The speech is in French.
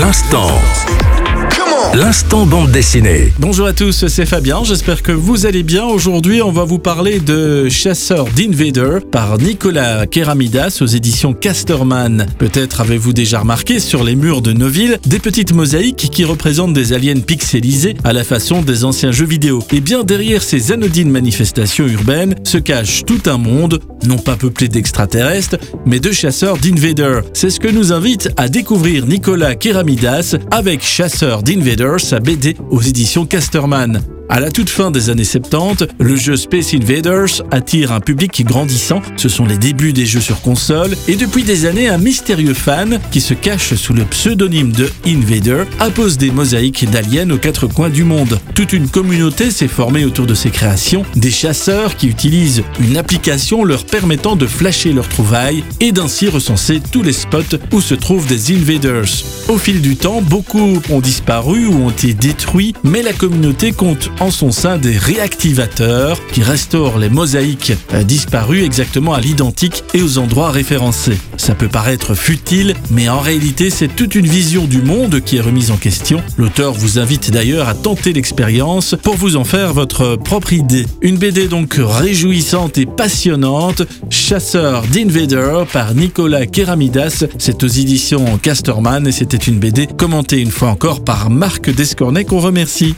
L'instant. L'instant bande dessinée. Bonjour à tous, c'est Fabien, j'espère que vous allez bien. Aujourd'hui, on va vous parler de Chasseur d'Invader par Nicolas Keramidas aux éditions Casterman. Peut-être avez-vous déjà remarqué sur les murs de nos villes des petites mosaïques qui représentent des aliens pixelisés à la façon des anciens jeux vidéo. Et bien derrière ces anodines manifestations urbaines se cache tout un monde, non pas peuplé d'extraterrestres, mais de chasseurs d'Invader. C'est ce que nous invite à découvrir Nicolas Keramidas avec Chasseur d'Invader sa BD aux éditions Casterman. À la toute fin des années 70, le jeu Space Invaders attire un public grandissant. Ce sont les débuts des jeux sur console. Et depuis des années, un mystérieux fan, qui se cache sous le pseudonyme de Invader, appose des mosaïques d'aliens aux quatre coins du monde. Toute une communauté s'est formée autour de ces créations. Des chasseurs qui utilisent une application leur permettant de flasher leurs trouvailles et d'ainsi recenser tous les spots où se trouvent des Invaders. Au fil du temps, beaucoup ont disparu ou ont été détruits, mais la communauté compte en son sein des réactivateurs qui restaurent les mosaïques euh, disparues exactement à l'identique et aux endroits référencés. Ça peut paraître futile, mais en réalité c'est toute une vision du monde qui est remise en question. L'auteur vous invite d'ailleurs à tenter l'expérience pour vous en faire votre propre idée. Une BD donc réjouissante et passionnante, Chasseur d'Invader par Nicolas Keramidas. C'est aux éditions Casterman et c'était une BD commentée une fois encore par Marc Descornet qu'on remercie.